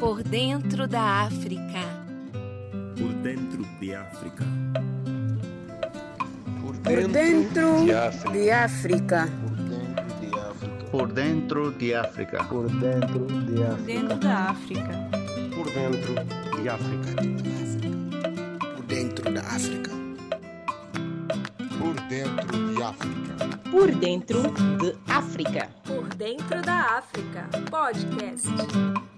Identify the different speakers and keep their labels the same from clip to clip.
Speaker 1: Por dentro da África.
Speaker 2: Por dentro de África.
Speaker 3: Por
Speaker 4: Por dentro de África.
Speaker 3: Por dentro de África.
Speaker 5: Por dentro de África.
Speaker 6: Dentro da África.
Speaker 7: Por dentro de África.
Speaker 8: Por dentro da África.
Speaker 9: Por dentro de África.
Speaker 10: Por dentro de África.
Speaker 11: Por dentro da África. Podcast.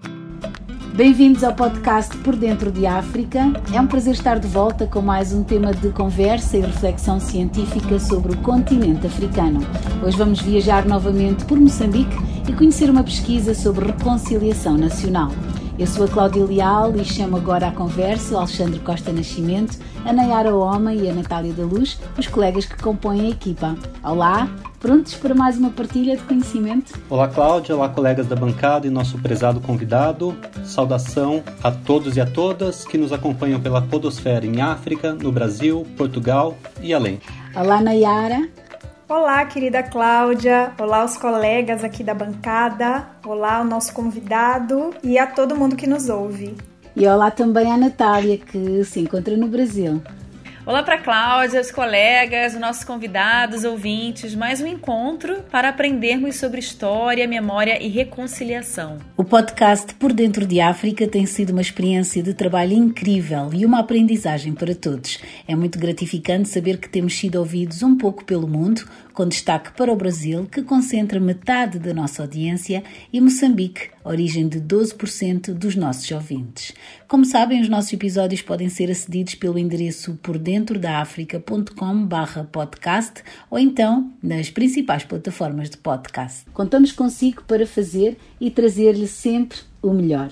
Speaker 12: Bem-vindos ao podcast Por Dentro de África. É um prazer estar de volta com mais um tema de conversa e reflexão científica sobre o continente africano. Hoje vamos viajar novamente por Moçambique e conhecer uma pesquisa sobre reconciliação nacional. Eu sou a Cláudia Leal e chamo agora à conversa o Alexandre Costa Nascimento, a Nayara Homem e a Natália da Luz, os colegas que compõem a equipa. Olá, prontos para mais uma partilha de conhecimento?
Speaker 13: Olá Cláudia, olá colegas da bancada e nosso prezado convidado. Saudação a todos e a todas que nos acompanham pela podosfera em África, no Brasil, Portugal e além.
Speaker 12: Olá Nayara.
Speaker 14: Olá, querida Cláudia. Olá, os colegas aqui da bancada. Olá, o nosso convidado e a todo mundo que nos ouve.
Speaker 12: E olá também à Natália, que se encontra no Brasil.
Speaker 6: Olá para Cláudia, os colegas, os nossos convidados, ouvintes, mais um encontro para aprendermos sobre história, memória e reconciliação.
Speaker 12: O podcast Por Dentro de África tem sido uma experiência de trabalho incrível e uma aprendizagem para todos. É muito gratificante saber que temos sido ouvidos um pouco pelo mundo, com destaque para o Brasil, que concentra metade da nossa audiência, e Moçambique, origem de 12% dos nossos ouvintes. Como sabem, os nossos episódios podem ser acedidos pelo endereço pordentrodaafrica.com/podcast ou então nas principais plataformas de podcast. Contamos consigo para fazer e trazer-lhe sempre o melhor.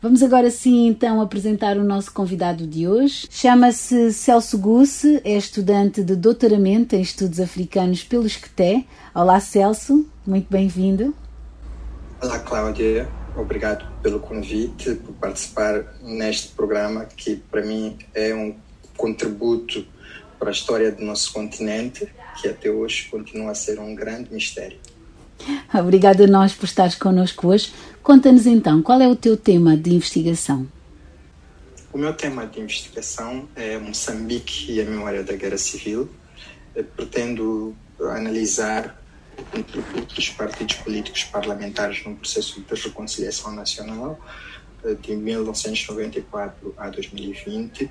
Speaker 12: Vamos agora sim então apresentar o nosso convidado de hoje. Chama-se Celso Gusse, é estudante de doutoramento em estudos africanos pelo Esqueté. Olá Celso, muito bem-vindo.
Speaker 15: Olá Cláudia, obrigado pelo convite, por participar neste programa que para mim é um contributo para a história do nosso continente, que até hoje continua a ser um grande mistério.
Speaker 12: Obrigada a nós por estares connosco hoje. Conta-nos então, qual é o teu tema de investigação?
Speaker 15: O meu tema de investigação é Moçambique e a memória da Guerra Civil. Eu pretendo analisar o contributo dos partidos políticos parlamentares no processo de reconciliação nacional de 1994 a 2020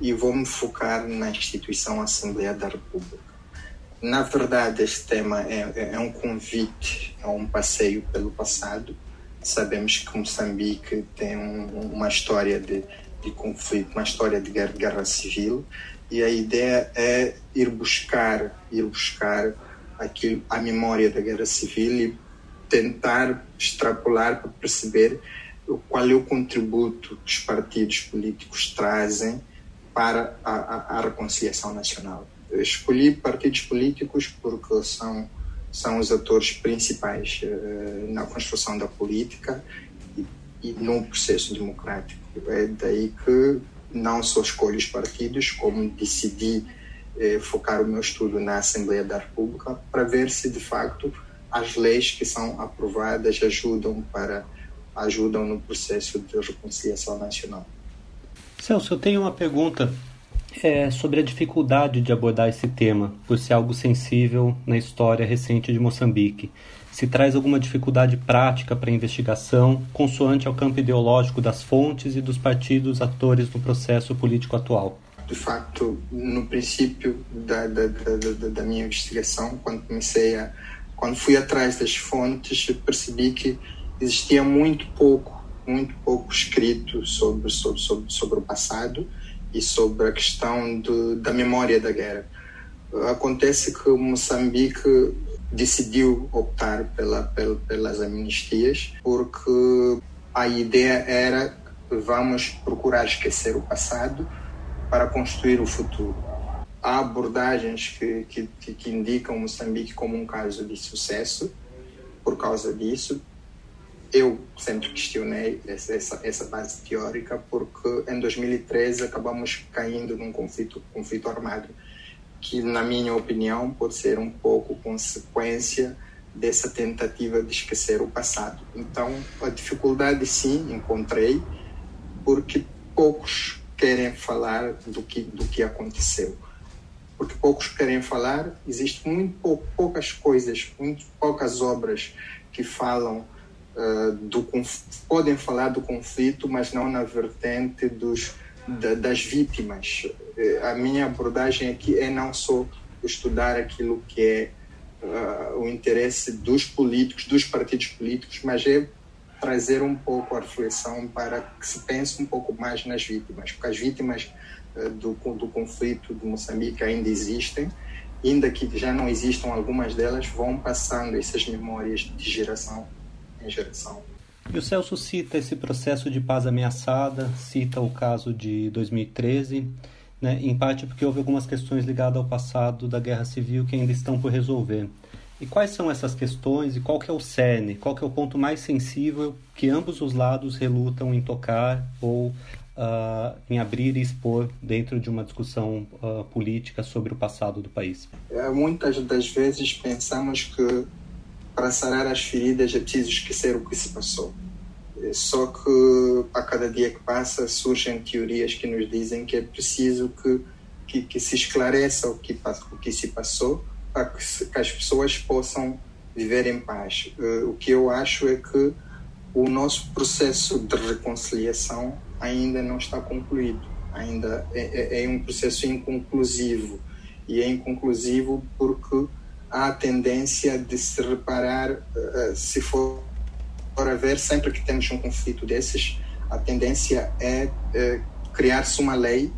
Speaker 15: e vou me focar na instituição Assembleia da República. Na verdade, este tema é, é um convite a um passeio pelo passado. Sabemos que Moçambique tem um, uma história de, de, conflito, uma história de guerra, guerra, civil, e a ideia é ir buscar, ir buscar aquilo, a memória da guerra civil e tentar extrapolar para perceber qual é o contributo que os partidos políticos trazem para a, a, a reconciliação nacional escolhi partidos políticos porque são são os atores principais uh, na construção da política e, e no processo democrático. É daí que não só escolho os partidos, como decidi eh, focar o meu estudo na Assembleia da República para ver se de facto as leis que são aprovadas ajudam para ajudam no processo de reconciliação nacional.
Speaker 13: Celso, eu tenho uma pergunta é sobre a dificuldade de abordar esse tema, por ser algo sensível na história recente de Moçambique. Se traz alguma dificuldade prática para a investigação, consoante ao campo ideológico das fontes e dos partidos atores no processo político atual?
Speaker 15: De facto, no princípio da, da, da, da minha investigação, quando comecei a. quando fui atrás das fontes, percebi que existia muito pouco, muito pouco escrito sobre, sobre, sobre, sobre o passado e sobre a questão de, da memória da guerra. Acontece que Moçambique decidiu optar pela, pela, pelas amnistias porque a ideia era vamos procurar esquecer o passado para construir o futuro. Há abordagens que, que, que indicam Moçambique como um caso de sucesso por causa disso, eu sempre questionei essa, essa base teórica porque em 2013 acabamos caindo num conflito, conflito armado que, na minha opinião, pode ser um pouco consequência dessa tentativa de esquecer o passado. Então, a dificuldade sim encontrei, porque poucos querem falar do que, do que aconteceu. Porque poucos querem falar, existem muito pou, poucas coisas, muito poucas obras que falam uh, do podem falar do conflito, mas não na vertente dos da, das vítimas. Eh, a minha abordagem aqui é não só estudar aquilo que é uh, o interesse dos políticos, dos partidos políticos, mas é trazer um pouco a reflexão para que se pense um pouco mais nas vítimas, porque as vítimas uh, do, do conflito de Moçambique ainda existem, ainda que já não existam algumas delas, vão passando essas memórias de geração em geração.
Speaker 13: E o Celso cita esse processo de paz ameaçada, cita o caso de 2013, né, em parte porque houve algumas questões ligadas ao passado da guerra civil que ainda estão por resolver. E quais são essas questões e qual que é o cerne, qual que é o ponto mais sensível que ambos os lados relutam em tocar ou uh, em abrir e expor dentro de uma discussão uh, política sobre o passado do país?
Speaker 15: É, muitas das vezes pensamos que para sarar as feridas é preciso esquecer o que se passou. É só que a cada dia que passa surgem teorias que nos dizem que é preciso que, que, que se esclareça o que, o que se passou para que, as pessoas possam viver em paz. Uh, o que eu acho é que o nosso processo de reconciliação ainda não está concluído, ainda é, é, é um processo inconclusivo. E é inconclusivo porque há a tendência de se reparar, uh, se for, for a ver, sempre que temos um conflito desses, a tendência é criar-se uma lei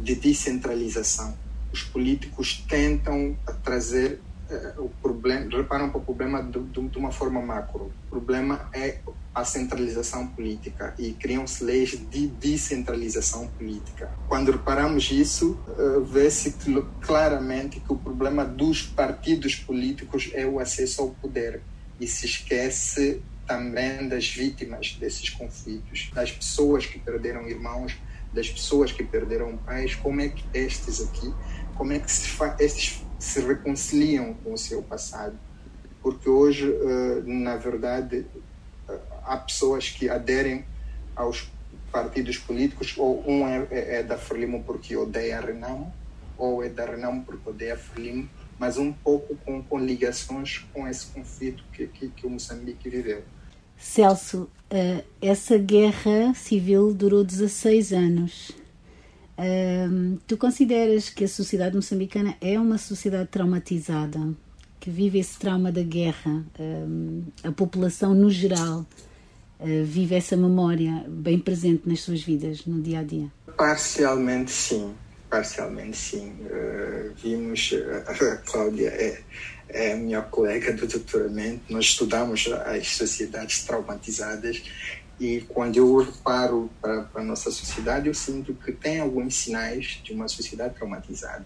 Speaker 15: de descentralização. Os políticos tentam trazer uh, o problema, reparam para o problema de, de, uma forma macro. O problema é a centralização política e criam-se leis de descentralização política. Quando reparamos isso, uh, vê-se claramente que o problema dos partidos políticos é o acesso ao poder e se esquece também das vítimas desses conflitos, das pessoas que perderam irmãos, das pessoas que perderam pais, como é que estes aqui, como é que se estes se reconciliam com o seu passado? Porque hoje, uh, na verdade, há pessoas que aderem aos partidos políticos, ou um é, é, é da Frelimo porque odeia a Renamo, ou é da Renamo porque odeia a Frelimo, mas um pouco com, com ligações com esse conflito que, que, que o Moçambique viveu.
Speaker 12: Celso, uh, essa guerra civil durou 16 anos. Tu consideras que a sociedade moçambicana é uma sociedade traumatizada, que vive esse trauma da guerra, a população no geral uh, vive essa memória bem presente nas suas vidas, no dia a dia?
Speaker 15: Parcialmente sim, parcialmente sim. Uh, vimos, a Cláudia é, é minha colega do doutoramento, nós estudamos as sociedades traumatizadas e quando eu reparo para a nossa sociedade, eu sinto que tem alguns sinais de uma sociedade traumatizada.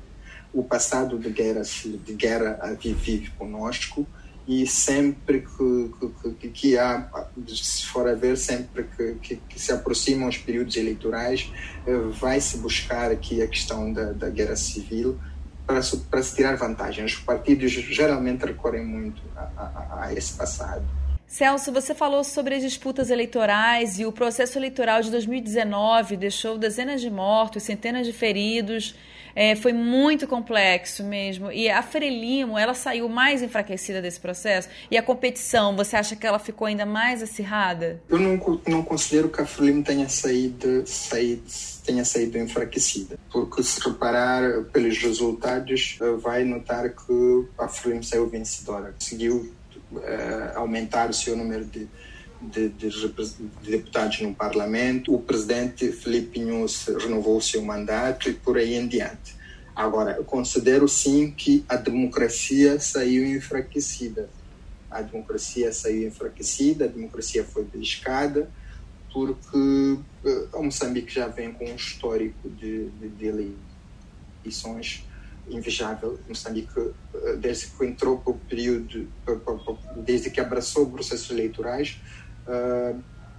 Speaker 15: O passado de guerra, de guerra vive conosco, e sempre que, que, que, há, se for a ver, sempre que, que, que se aproximam os períodos eleitorais, eh, vai-se buscar aqui a questão da, da guerra civil para, para se tirar vantagem. Os partidos geralmente recorrem muito a, a, a esse passado.
Speaker 6: Celso, você falou sobre as disputas eleitorais e o processo eleitoral de 2019 deixou dezenas de mortos, centenas de feridos. É, foi muito complexo mesmo. E a Frelimo, ela saiu mais enfraquecida desse processo? E a competição, você acha que ela ficou ainda mais acirrada?
Speaker 15: Eu não, não considero que a Frelimo tenha saído, saído, tenha saído enfraquecida. Porque se reparar pelos resultados, vai notar que a Frelimo saiu vencedora. Conseguiu uh, aumentar o seu número de de, de, de, deputados no Parlamento, o presidente Felipe Nunes renovou o seu mandato e por aí em diante. Agora, eu considero sim que a democracia saiu enfraquecida. A democracia saiu enfraquecida, a democracia foi beliscada, porque uh, Moçambique já vem com um histórico de, de, de eleições invejável. Moçambique, eh, desde que entrou para o período, desde que abraçou processos eleitorais,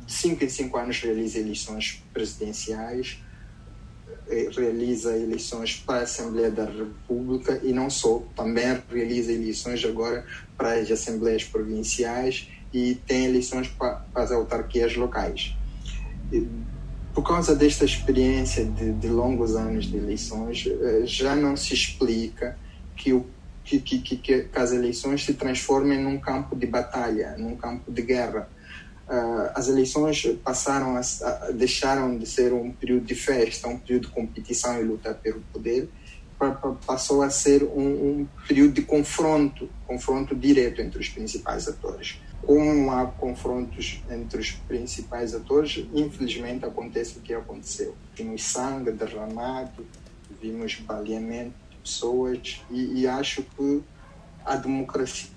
Speaker 15: de 5 em 5 anos realiza eleições presidenciais. realiza eleições para a Assembleia da República e não só, também realiza eleições agora para as Assembleias Provinciais e tem eleições para as autarquias locais. Por causa desta experiência de, de, longos anos de eleições, eh, já não se explica que, o, que, que, que, as eleições se transformem num campo de batalha, num campo de guerra. Uh, as eleições passaram a, a, deixaram de ser um período de festa, um período de competição e luta pelo poder, pra, pra, passou a ser um, um, período de confronto, confronto direto entre os principais atores. Como há confrontos entre os principais atores, infelizmente acontece o que aconteceu. Vimos sangue derramado, vimos baleamento de pessoas e, e acho que a democracia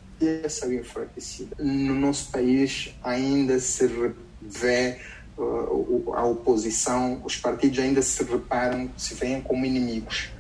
Speaker 15: saiu enfraquecida. No nosso país ainda se vê uh, a oposição, os partidos ainda se reparam, se veem como inimigos.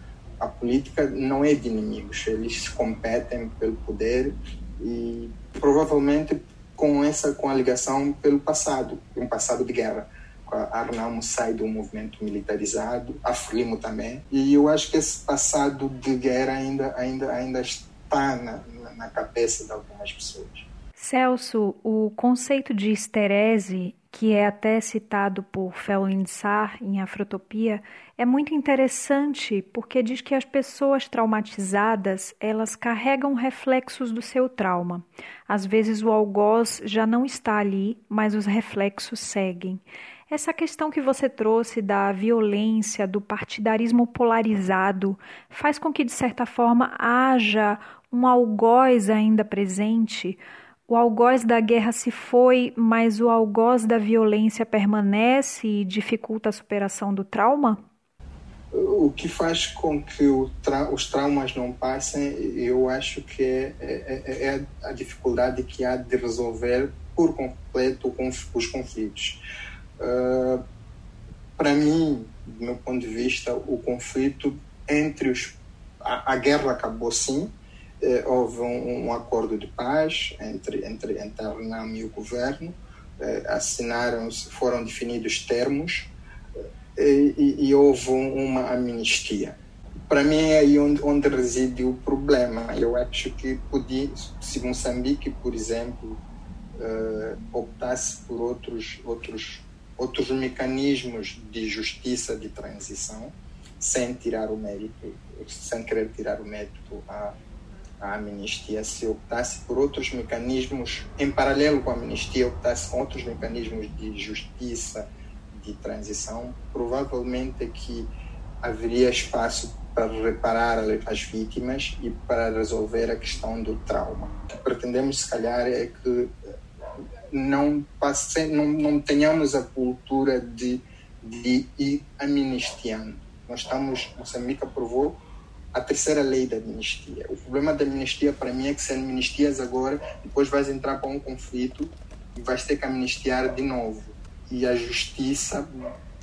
Speaker 15: A política não é de inimigos, eles competem pelo poder e provavelmente com essa com a ligação pelo passado, um passado de guerra. A Arnamo sai do movimento militarizado, a também, e eu acho que esse passado de guerra ainda ainda ainda está na, na cabeça de algumas pessoas.
Speaker 14: Celso, o conceito de esterese, que é até citado por Felwine Sarr em Afrotopia, é muito interessante porque diz que as pessoas traumatizadas, elas carregam reflexos do seu trauma. Às vezes o algoz já não está ali, mas os reflexos seguem. Essa questão que você trouxe da violência, do partidarismo polarizado, faz com que, de certa forma, haja um algoz ainda presente. O algoz da guerra se foi, mas o algoz da violência permanece e dificulta a superação do trauma?
Speaker 15: O que faz com que tra os traumas não passem, eu acho que é, é, é, é, a dificuldade que há de resolver por completo os conflitos. Uh, Para mim, do meu ponto de vista, o conflito entre os. A, a guerra acabou sim, eh, houve um, um, acordo de paz entre, entre, entre a RENAM e o governo, eh, assinaram-se, foram definidos termos eh, e, e, houve uma amnistia. Para mim é aí onde, onde reside o problema. Eu acho que podia, se Moçambique, por exemplo, optasse por outros, outros, outros mecanismos de justiça de transição, sem tirar o mérito, sem querer tirar o mérito à, a amnistia, se optasse por outros mecanismos, em paralelo com a amnistia, optasse com outros mecanismos de justiça, de transição, provavelmente que haveria espaço para reparar as vítimas e para resolver a questão do trauma. O que pretendemos, se calhar, é que não, passe, não, não tenhamos a cultura de, de ir amnistiando. Nós estamos, Moçambique aprovou a terceira lei da amnistia. O problema da amnistia para mim é que se amnistias agora, depois vais entrar para um conflito e vais ter que amnistiar de novo. E a justiça,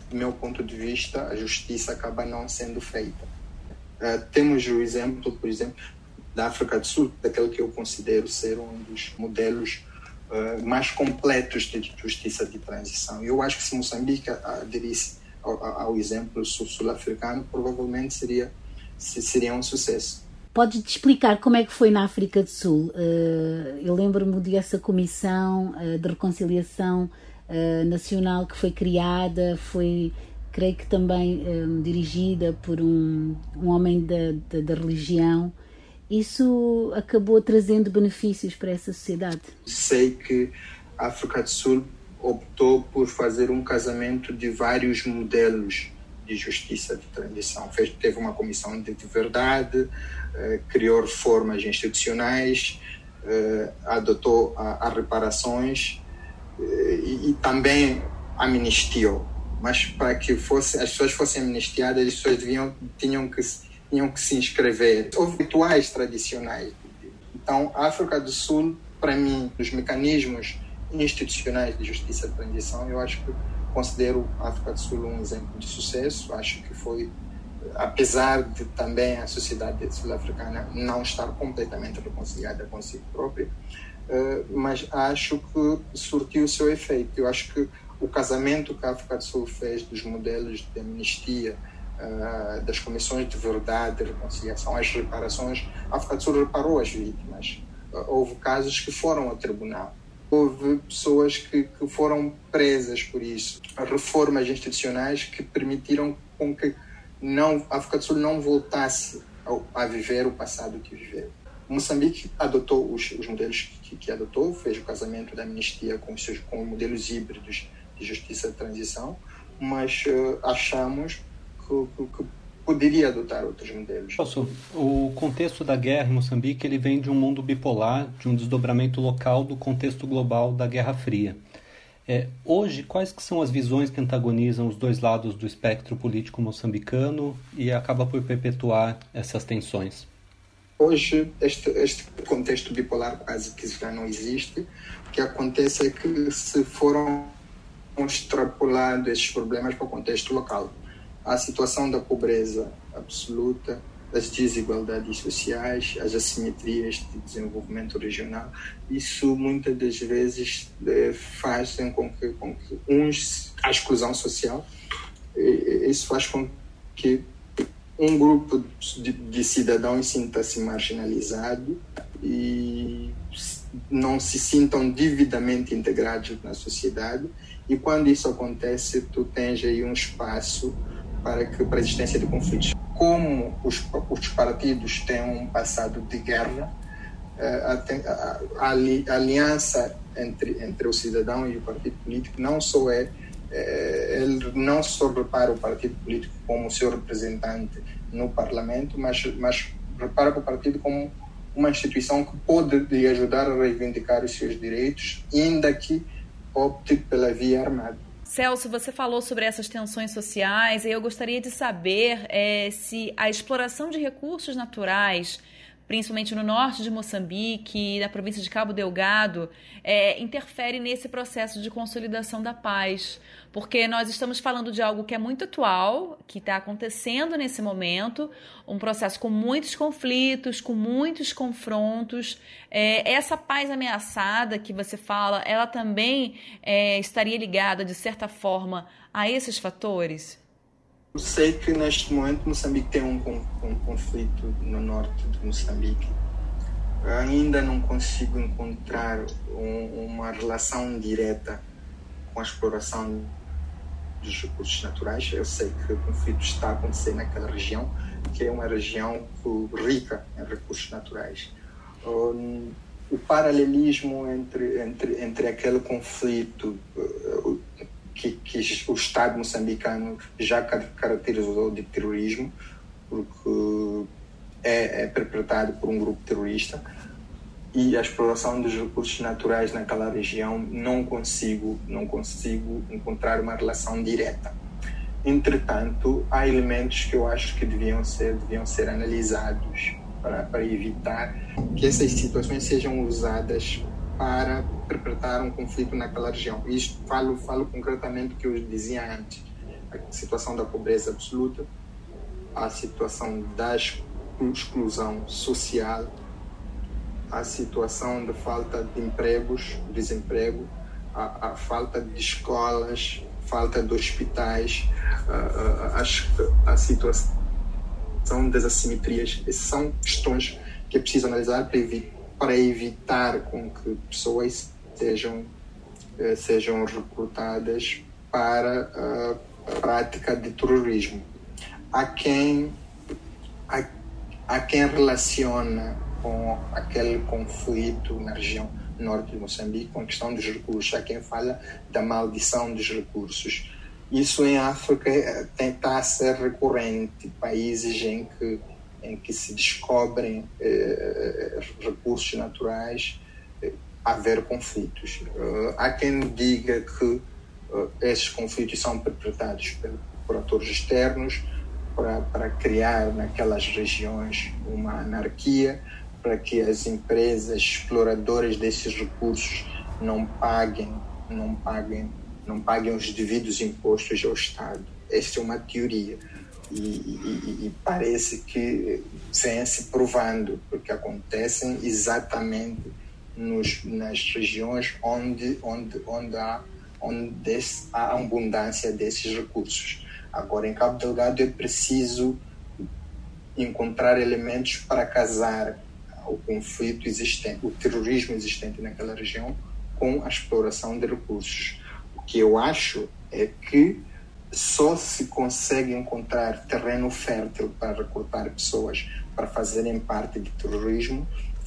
Speaker 15: do meu ponto de vista, a justiça acaba não sendo feita. Uh, temos o exemplo, por exemplo, da África do Sul, daquele que eu considero ser um dos modelos uh, mais completos de justiça de transição. Eu acho que se Moçambique aderisse ao, ao exemplo sul-africano, provavelmente seria seria um sucesso.
Speaker 12: Pode-te explicar como é que foi na África do Sul? Eh, eu lembro-me dessa comissão eh, de reconciliação eh, nacional que foi criada, foi, creio que também dirigida por um, um homem da, da, da religião. Isso acabou trazendo benefícios para essa sociedade?
Speaker 15: Sei que a África do Sul optou por fazer um casamento de vários modelos de justiça de transição. Fez, teve uma comissão de, de verdade, eh, criou reformas institucionais, eh, adotou a, a reparações eh, e, e, também amnistiou. Mas para que fosse, as pessoas fossem amnistiadas, as pessoas deviam, tinham, que, tinham que se inscrever. Houve rituais tradicionais. Então, a África do Sul, para mim, os mecanismos institucionais de justiça de transição, eu acho que considero a África do Sul um exemplo de sucesso. Acho que foi, apesar de também a sociedade sul-africana não estar completamente reconciliada com si própria, eh, mas acho que surtiu o seu efeito. Eu acho que o casamento que a África do Sul fez dos modelos de amnistia uh, das comissões de verdade e reconciliação, as reparações, a África do Sul reparou as vítimas. Uh, houve casos que foram ao tribunal. Houve pessoas que, que foram presas por isso. Reformas institucionais que permitiram com que não, a África do Sul não voltasse a, a viver o passado que viveu. Moçambique adotou os, os modelos que, que, adotou, fez o casamento da amnistia com, seus, com modelos híbridos de justiça de transição, mas uh, achamos que, que, que, poderia adotar outros modelos.
Speaker 13: Posso, o contexto da guerra em Moçambique ele vem de um mundo bipolar, de um desdobramento local do contexto global da Guerra Fria. É, hoje, quais que são as visões que antagonizam os dois lados do espectro político moçambicano e acaba por perpetuar essas tensões?
Speaker 15: Hoje, este, este contexto bipolar quase que já não existe. O que acontece é que se foram extrapolando esses problemas para o contexto local. A situação da pobreza absoluta, as desigualdades sociais, as assimetrias de desenvolvimento regional, isso muitas das vezes eh, fazem com que, com que uns, a exclusão social, isso faz com que um grupo de, de cidadãos sinta-se marginalizado e não se sintam devidamente integrados na sociedade. E quando isso acontece tu tens aí um espaço para que para a existência de conflitos como os, os partidos têm um passado de guerra eh, a, a, a, aliança entre entre o cidadão e o partido político não só é eh, ele não só repara o partido político como seu representante no parlamento, mas, mas repara o partido como uma instituição que pode lhe ajudar a reivindicar os seus direitos, ainda que opte pela via armada.
Speaker 6: Celso, você falou sobre essas tensões sociais e eu gostaria de saber é, se a exploração de recursos naturais principalmente no norte de Moçambique, na província de Cabo Delgado, é, interfere nesse processo de consolidação da paz. Porque nós estamos falando de algo que é muito atual, que está acontecendo nesse momento, um processo com muitos conflitos, com muitos confrontos. É, essa paz ameaçada que você fala, ela também é, estaria ligada, de certa forma, a esses fatores?
Speaker 15: Eu sei que neste momento Moçambique tem um, um, conflito no norte de Moçambique. Eu ainda não consigo encontrar um, uma relação direta com a exploração dos recursos naturais. Eu sei que o conflito está a acontecer naquela região, que é uma região rica em recursos naturais. O paralelismo entre, entre, entre aquele conflito que, que o Estado moçambicano já caracterizou de terrorismo, porque é, é perpetrado por um grupo terrorista e a exploração dos recursos naturais naquela região não consigo não consigo encontrar uma relação direta. Entretanto há elementos que eu acho que deviam ser deviam ser analisados para, para evitar que essas situações sejam usadas para perpetrar um conflito naquela região. Isto falo, falo concretamente que eu dizia antes: a situação da pobreza absoluta, a situação da exclusão social, a situação de falta de empregos, desemprego, a, a falta de escolas, falta de hospitais, a, a, a situação das assimetrias. Essas são questões que é preciso analisar para evitar para evitar com que pessoas sejam, eh, sejam recrutadas para a prática de terrorismo. Há quem, há, há quem relaciona com aquele conflito na região norte de Moçambique com a questão dos recursos. Há quem fala da maldição dos recursos. Isso em África está a ser recorrente. Países em que em que se descobrem eh, recursos naturais, eh, haver conflitos. Uh, há quem diga que uh, esses conflitos são perpetrados por, por atores externos para, criar naquelas regiões uma anarquia, para que as empresas exploradoras desses recursos não paguem, não paguem, não paguem os devidos impostos ao Estado. Esta é uma teoria e, e, e parece que vem se provando, porque acontecem exatamente nos, nas regiões onde, onde, onde, há, onde há abundância desses recursos. Agora, em Cabo Delgado, é preciso encontrar elementos para casar o conflito existente, o terrorismo existente naquela região com a exploração de recursos. O que eu acho é que só se consegue encontrar terreno fértil para recrutar pessoas para fazerem parte de terrorismo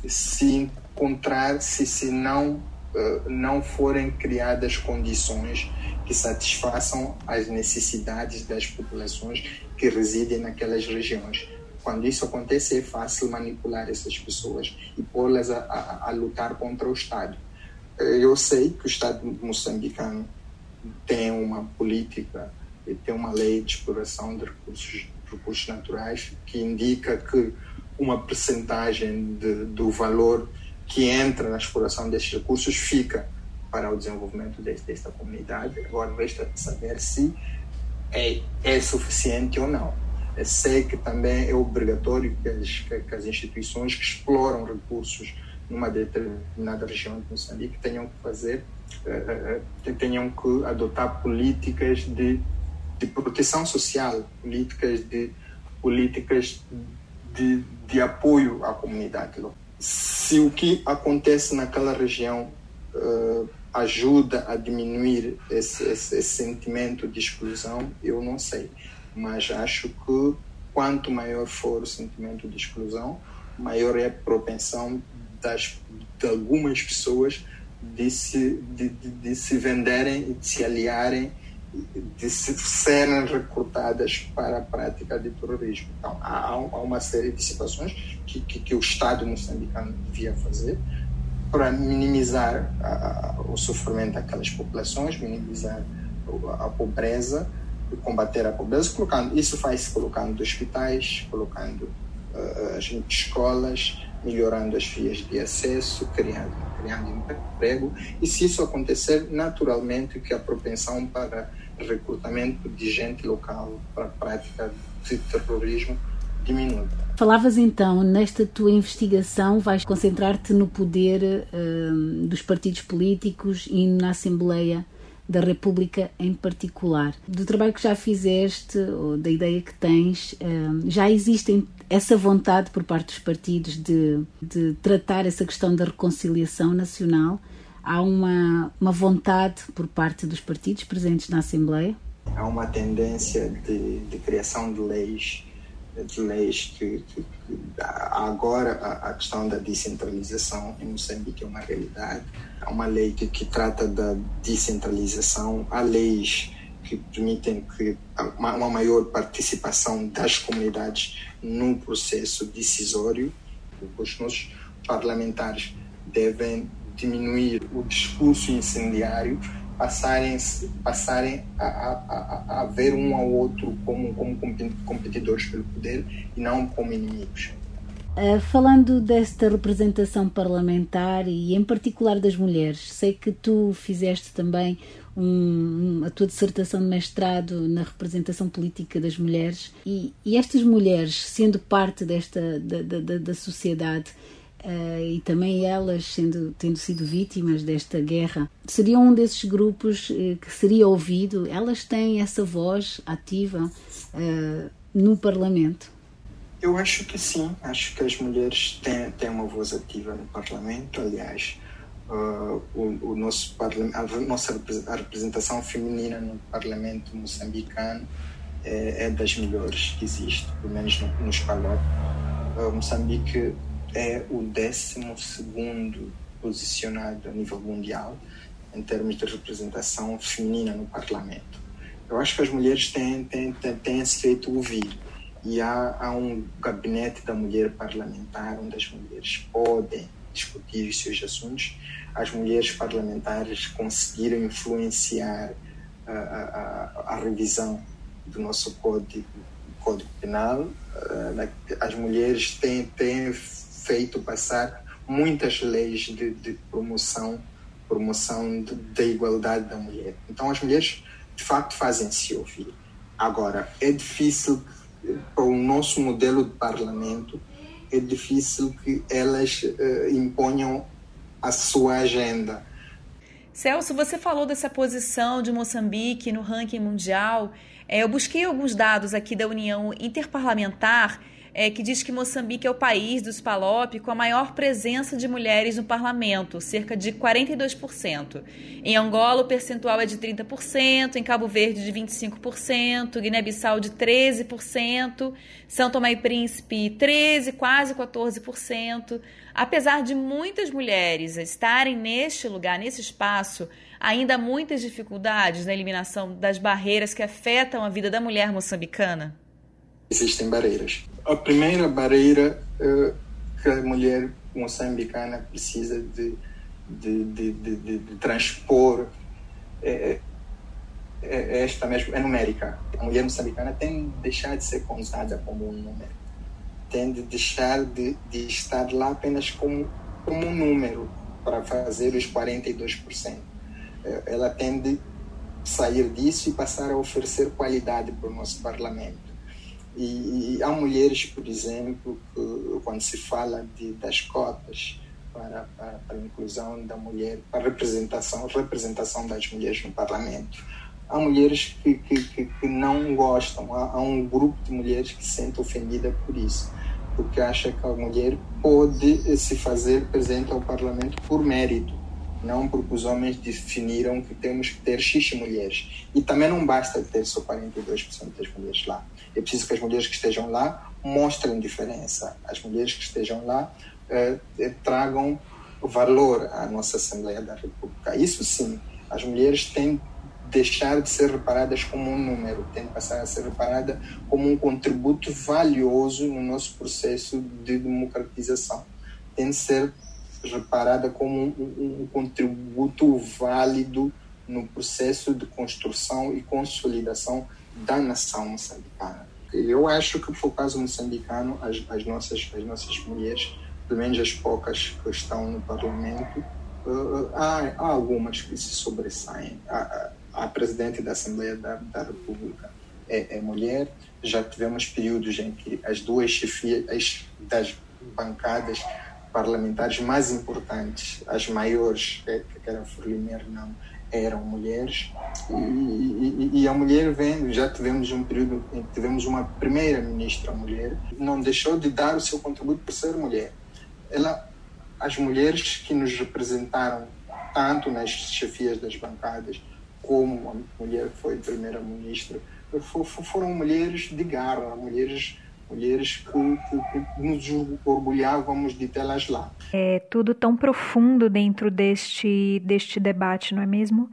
Speaker 15: se encontrar, se, se não, uh, não forem criadas condições que satisfaçam as necessidades das populações que residem naquelas regiões. Quando isso acontece, é fácil manipular essas pessoas e pô-las a, a, a, lutar contra o Estado. Eu sei que o Estado moçambicano tem uma política e tem uma lei de exploração de recursos, recursos naturais que indica que uma percentagem de, do valor que entra na exploração desses recursos fica para o desenvolvimento desta, desta comunidade. Agora resta saber se é, é suficiente ou não sei que também é obrigatório que as, que as instituições que exploram recursos numa determinada região de Moçambique tenham que fazer, uh, uh, tenham que adotar políticas de, de proteção social, políticas de políticas de, de apoio à comunidade. Se o que acontece naquela região uh, ajuda a diminuir esse, esse, esse sentimento de exclusão, eu não sei mas acho que quanto maior for o sentimento de exclusão, maior é a propensão das, de algumas pessoas de se, de, de, de se venderem e de se aliarem, de se serem recrutadas para a prática de terrorismo. Então, há, há uma série de situações que, que, que o Estado moçambicano devia fazer para minimizar a, a, o sofrimento daquelas populações, minimizar a, pobreza, combater a pobreza, colocando, isso faz-se colocando hospitais, colocando uh, as escolas, melhorando as vias de acesso, criando, criando emprego. E se isso acontecer, naturalmente que a propensão para recrutamento de gente local para a prática de terrorismo diminui.
Speaker 12: Falavas então, nesta tua investigação, vais concentrar-te no poder uh, dos partidos políticos e na Assembleia da República em particular. Do trabalho que já fizeste, ou da ideia que tens, hum, já existe essa vontade por parte dos partidos de, de tratar essa questão da reconciliação nacional? Há uma, uma vontade por parte dos partidos presentes na Assembleia?
Speaker 15: Há uma tendência de, de criação de leis de leis que, que, que agora a, a, questão da descentralização em Moçambique é uma realidade. Há uma lei que, que trata da descentralização, há leis que permitem que uma, uma maior participação das comunidades no processo decisório. Os nossos parlamentares devem diminuir o discurso incendiário passarem, passarem a, a, a, ver um ao outro como, como competidores pelo poder e não como inimigos.
Speaker 12: Uh, falando desta representação parlamentar e em particular das mulheres, sei que tu fizeste também um, a tua dissertação de mestrado na representação política das mulheres e, e estas mulheres, sendo parte desta da, da, da sociedade, e também elas sendo, tendo sido vítimas desta guerra, seriam um desses grupos uh, que seria ouvido? Elas têm essa voz ativa uh, no Parlamento?
Speaker 15: Eu acho que sim, acho que as mulheres têm, têm uma voz ativa no Parlamento. Aliás, o, o, nosso a nossa a representação feminina no Parlamento moçambicano é, é das melhores que existe, pelo menos no, nos PALOP. Moçambique é o 12 posicionado a nível mundial em termos de representação feminina no parlamento. Eu acho que as mulheres têm, têm, têm, têm se feito ouvir e há, há um gabinete da mulher parlamentar onde as mulheres podem discutir os seus assuntos. As mulheres parlamentares conseguiram influenciar a, a, a revisão do nosso código, código penal. Ah, as mulheres têm, têm feito passar muitas leis de, de promoção promoção da igualdade da mulher. Então as mulheres de facto fazem-se ouvir. Agora é difícil para o nosso modelo de parlamento é difícil que elas uh, imponham a sua agenda.
Speaker 6: Celso, você falou dessa posição de Moçambique no ranking mundial. É, eu busquei alguns dados aqui da União Interparlamentar é, que diz que Moçambique é o país dos PALOP com a maior presença de mulheres no parlamento, cerca de 42%. Em Angola, o percentual é de 30%, em Cabo Verde, de 25%, Guiné-Bissau, de 13%, São Tomé e Príncipe, 13%, quase 14%. Apesar de muitas mulheres estarem neste lugar, nesse espaço, ainda há muitas dificuldades na eliminação das barreiras que afetam a vida da mulher moçambicana?
Speaker 15: Existem barreiras. A primeira barreira uh, que a mulher moçambicana precisa de, de, de, de, de transpor é, é, é, esta mesmo, é numérica. A mulher moçambicana tem de deixar de ser contada como um número. Tem de deixar de, de estar lá apenas como, como um número para fazer os 42%. É, ela tem de sair disso e passar a oferecer qualidade para o nosso parlamento e, e, há mulheres, por exemplo, que, quando se fala de, das cotas para, para, para, a inclusão da mulher, para a representação, representação das mulheres no parlamento, há mulheres que, que, que não gostam, há, há, um grupo de mulheres que se sente ofendida por isso, porque acha que a mulher pode se fazer presente ao parlamento por mérito não porque os homens definiram que temos que ter X mulheres. E também não basta ter só 42% das mulheres lá. É preciso que as mulheres que estejam lá mostrem diferença. As mulheres que estejam lá eh, eh, tragam valor à nossa Assembleia da República. Isso sim, as mulheres têm de deixar de ser reparadas como um número, têm de passar a ser reparada como um contributo valioso no nosso processo de democratização. Tem de ser reparada como um, um contributo válido no processo de construção e consolidação da nação moçambicana. Eu acho que, por caso moçambicano, as, as, nossas, as nossas mulheres, pelo menos as poucas que estão no parlamento, uh, há, há, algumas que se sobressaem. A, a, a presidente da Assembleia da, da República é, é, mulher. Já tivemos períodos em que as duas chefias das bancadas parlamentares mais importantes, as maiores, que era Fruliner, não, eram mulheres e, e, e, a mulher vem, já tivemos um período em que tivemos uma primeira ministra mulher, não deixou de dar o seu contributo por ser mulher. Ela, as mulheres que nos representaram tanto nas chefias das bancadas como a mulher foi primeira ministra, foram mulheres de garra, mulheres mulheres que, que, que nos orgulhávamos de tê-las lá.
Speaker 14: É tudo tão profundo dentro deste, deste debate, não é mesmo?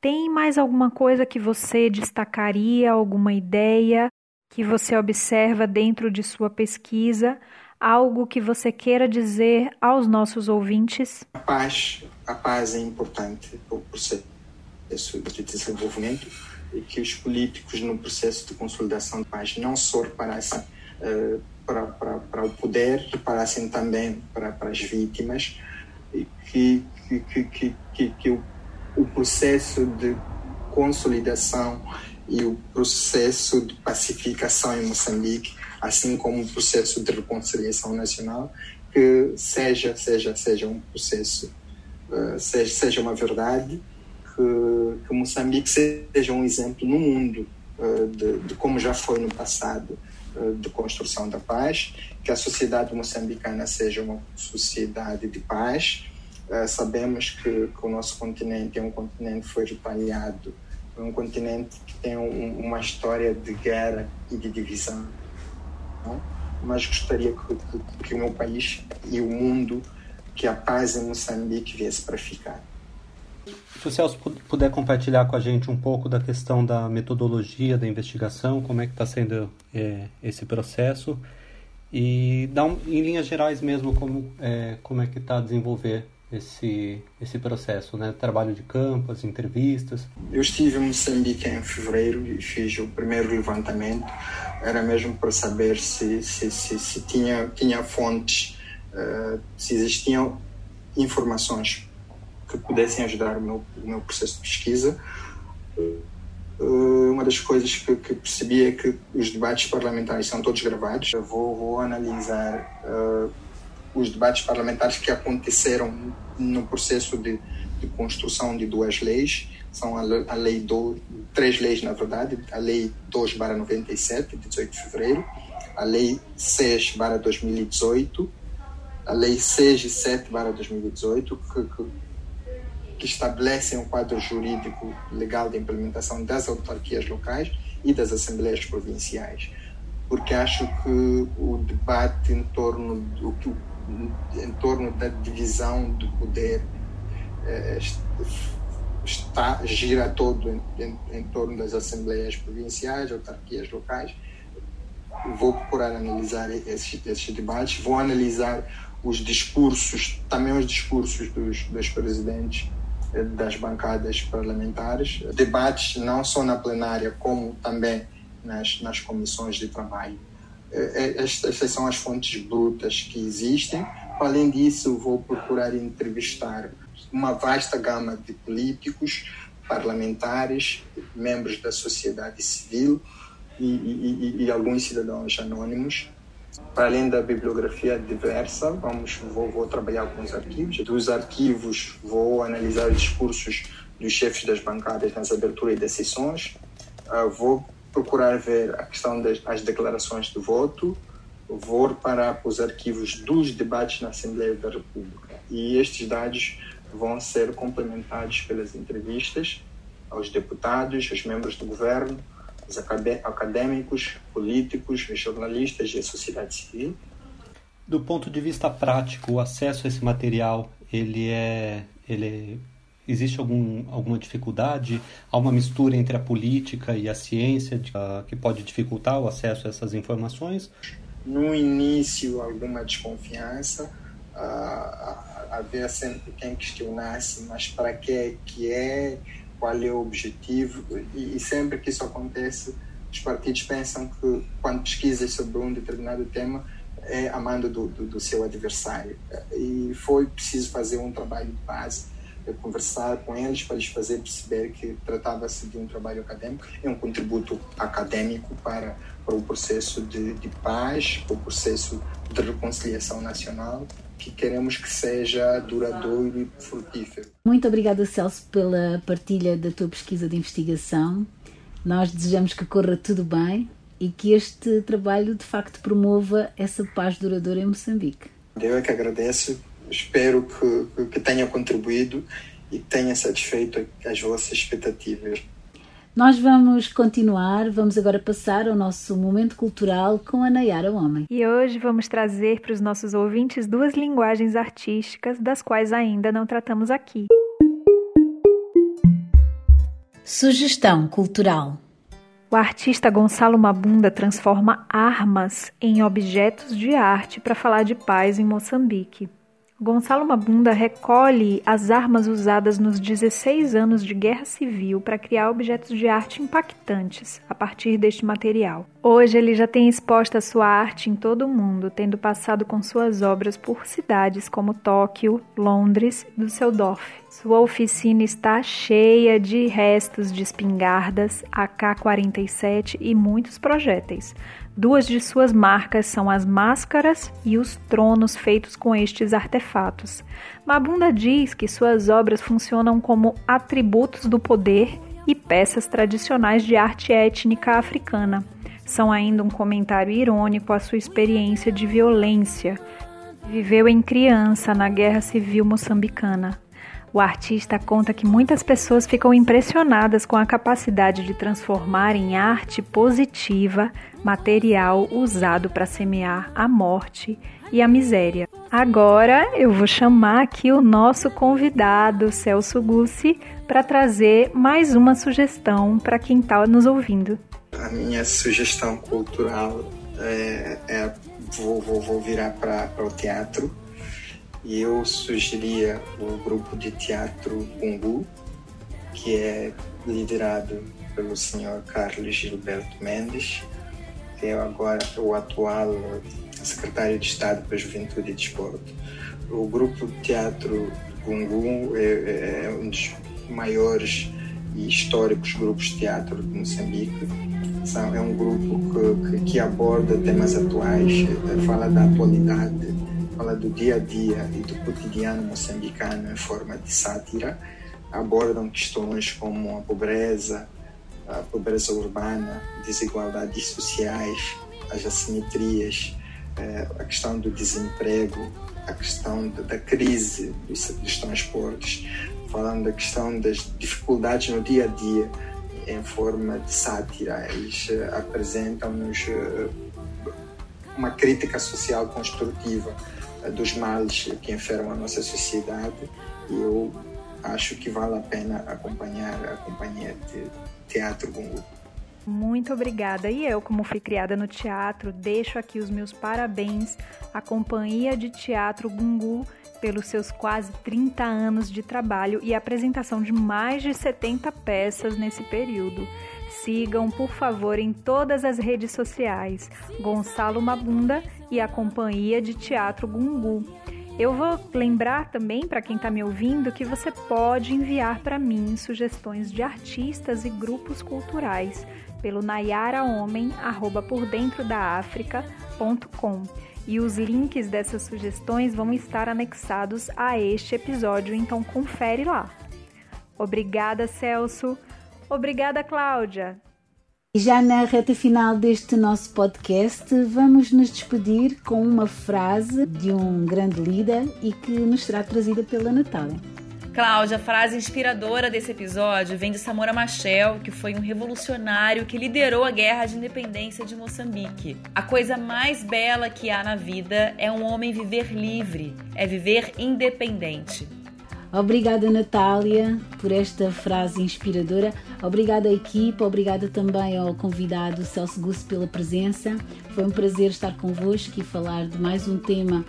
Speaker 14: Tem mais alguma coisa que você destacaria, alguma ideia que você observa dentro de sua pesquisa? Algo que você queira dizer aos nossos ouvintes?
Speaker 15: A paz, a paz é importante para o processo de desenvolvimento e que os políticos no processo de consolidação de paz não só reparassem uh, para o poder, reparassem também para, para as vítimas, e que, que, que, que, que o, o processo de consolidação e o processo de pacificação em Moçambique, assim como o processo de reconciliação nacional, que seja seja seja um processo, uh, seja, seja uma verdade, que, que Moçambique seja um exemplo no mundo uh, de, de como já foi no passado eh, de construção da paz, que a sociedade moçambicana seja uma sociedade de paz. Uh, sabemos que, que, o nosso continente é um continente que foi retalhado, é um continente que tem um, uma história de guerra e de divisão. Não? Mas gostaria que, que, que o meu país e o mundo, que a paz em Moçambique viesse para ficar.
Speaker 13: Se o Celso puder compartilhar com a gente um pouco da questão da metodologia da investigação, como é que está sendo é, esse processo e dar um, em linhas gerais mesmo como é, como é que está a desenvolver esse esse processo, né? Trabalho de campo, as entrevistas.
Speaker 15: Eu estive em Moçambique em fevereiro e fiz o primeiro levantamento. Era mesmo para saber se se, se, se tinha tinha fontes, uh, se existiam informações que pudessem ajudar o meu, o meu processo de pesquisa. Eh, uma das coisas que, que, percebi é que os debates parlamentares são todos gravados. Eu vou, vou analisar uh, os debates parlamentares que aconteceram no processo de, de construção de duas leis, são a, a lei do, três leis na verdade, a lei 2 97 de 18 de fevereiro, a lei 6 2018, a lei 6 e 7 2018 que, que, que estabelecem um quadro jurídico legal de implementação das autarquias locais e das assembleias provinciais, porque acho que o debate em torno do que em torno da divisão do poder eh, está gira todo em, em, em, torno das assembleias provinciais, autarquias locais. Vou procurar analisar esses, esses debates, vou analisar os discursos, também os discursos dos, dos presidentes das bancadas parlamentares, debates não só na plenária, como também nas, nas comissões de trabalho. Eh, eh, estas são as fontes brutas que existem. Além disso, vou procurar entrevistar uma vasta gama de políticos, parlamentares, membros da sociedade civil e, e, e, e alguns cidadãos anônimos. Para além da bibliografia diversa, vamos, vou, vou trabalhar os arquivos. Dos arquivos, vou analisar os discursos dos chefes das bancadas nas aberturas das sessões. Uh, vou procurar ver a questão das declarações de voto. Vou para os arquivos dos debates na Assembleia da República. E estes dados vão ser complementados pelas entrevistas aos deputados, aos membros do governo, acadêmicos, políticos, jornalistas e a sociedade civil.
Speaker 13: Do ponto de vista prático, o acesso a esse material, ele é, ele é Existe algum, alguma dificuldade? Há uma mistura entre a política e a ciência de, uh, que pode dificultar o acesso a essas informações?
Speaker 15: No início, alguma desconfiança. Uh, havia sempre quem questionasse, mas para que que é, qual é o objetivo, e, e, sempre que isso acontece, os partidos pensam que quando pesquisas sobre um determinado tema, é a mando do, do, do seu adversário. E foi preciso fazer um trabalho de base, conversar com eles para lhes fazer perceber que tratava-se de um trabalho acadêmico e um contributo acadêmico para, para o processo de, de paz, para o processo de reconciliação nacional que queremos que seja duradouro e frutífero.
Speaker 12: Muito obrigada, Celso, pela partilha da tua pesquisa de investigação. Nós desejamos que corra tudo bem e que este trabalho de facto promova essa paz duradoura em Moçambique.
Speaker 15: Eu é que agradeço, espero que, que tenha contribuído e tenha satisfeito as vossas expectativas.
Speaker 12: Nós vamos continuar, vamos agora passar ao nosso momento cultural com a Nayara Homem.
Speaker 14: E hoje vamos trazer para os nossos ouvintes duas linguagens artísticas das quais ainda não tratamos aqui.
Speaker 12: Sugestão cultural.
Speaker 14: O artista Gonçalo Mabunda transforma armas em objetos de arte para falar de paz em Moçambique. Gonçalo Mabunda recolhe as armas usadas nos 16 anos de guerra civil para criar objetos de arte impactantes a partir deste material. Hoje ele já tem exposta sua arte em todo o mundo, tendo passado com suas obras por cidades como Tóquio, Londres e Düsseldorf. Sua oficina está cheia de restos de espingardas, AK-47 e muitos projéteis. Duas de suas marcas são as máscaras e os tronos feitos com estes artefatos. Mabunda diz que suas obras funcionam como atributos do poder e peças tradicionais de arte étnica africana. São ainda um comentário irônico à sua experiência de violência. Viveu em criança na Guerra Civil Moçambicana. O artista conta que muitas pessoas ficam impressionadas com a capacidade de transformar em arte positiva material usado para semear a morte e a miséria. Agora eu vou chamar aqui o nosso convidado, Celso Gussi, para trazer mais uma sugestão para quem está nos ouvindo.
Speaker 15: A minha sugestão cultural é, é vou, vou, vou virar para o teatro e eu sugeria o grupo de teatro Bungu, que é liderado pelo senhor Carlos Gilberto Mendes, que é agora o atual secretário de Estado para a Juventude e Desporto. O grupo de teatro Bungu é, é um dos maiores e históricos grupos de teatro de Moçambique. É um grupo que, que, que aborda temas atuais, fala da atualidade fala do dia a dia e do cotidiano moçambicano em forma de sátira, abordam questões como a pobreza, a pobreza urbana, desigualdades sociais, as assimetrias, eh, a questão do desemprego, a questão da crise dos, transportes, falando da questão das dificuldades no dia a dia em forma de sátira. Eles uh, apresentam-nos uh, uma crítica social construtiva dos males que enfermam a nossa sociedade e eu acho que vale a pena acompanhar a companhia de Teatro Gungu.
Speaker 14: Muito obrigada. E eu, como fui criada no teatro, deixo aqui os meus parabéns à Companhia de Teatro Gungu pelos seus quase 30 anos de trabalho e apresentação de mais de 70 peças nesse período. Sigam, por favor, em todas as redes sociais Gonçalo Mabunda e a Companhia de Teatro Gungu. Eu vou lembrar também para quem está me ouvindo que você pode enviar para mim sugestões de artistas e grupos culturais pelo nayarahomem@pordentrodafrica.com e os links dessas sugestões vão estar anexados a este episódio, então confere lá. Obrigada, Celso. Obrigada, Cláudia.
Speaker 12: E já na reta final deste nosso podcast, vamos nos despedir com uma frase de um grande líder e que nos será trazida pela Natália.
Speaker 6: Cláudia, a frase inspiradora desse episódio vem de Samora Machel, que foi um revolucionário que liderou a guerra de independência de Moçambique. A coisa mais bela que há na vida é um homem viver livre, é viver independente.
Speaker 12: Obrigada, Natália, por esta frase inspiradora. Obrigada à equipa, obrigada também ao convidado Celso Gusso pela presença. Foi um prazer estar convosco e falar de mais um tema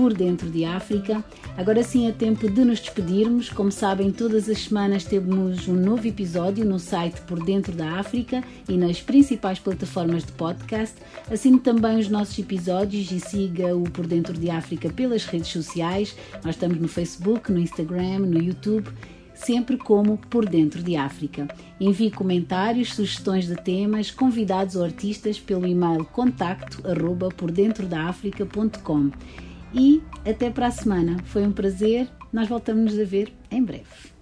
Speaker 12: por dentro de África. Agora sim é tempo de nos despedirmos. Como sabem, todas as semanas temos um novo episódio no site Por Dentro da África e nas principais plataformas de podcast. Assine também os nossos episódios e siga o Por Dentro de África pelas redes sociais. Nós estamos no Facebook, no Instagram, no YouTube sempre como Por Dentro de África. Envie comentários, sugestões de temas, convidados ou artistas pelo e-mail contacto arroba e até para a semana. Foi um prazer. Nós voltamos a ver em breve.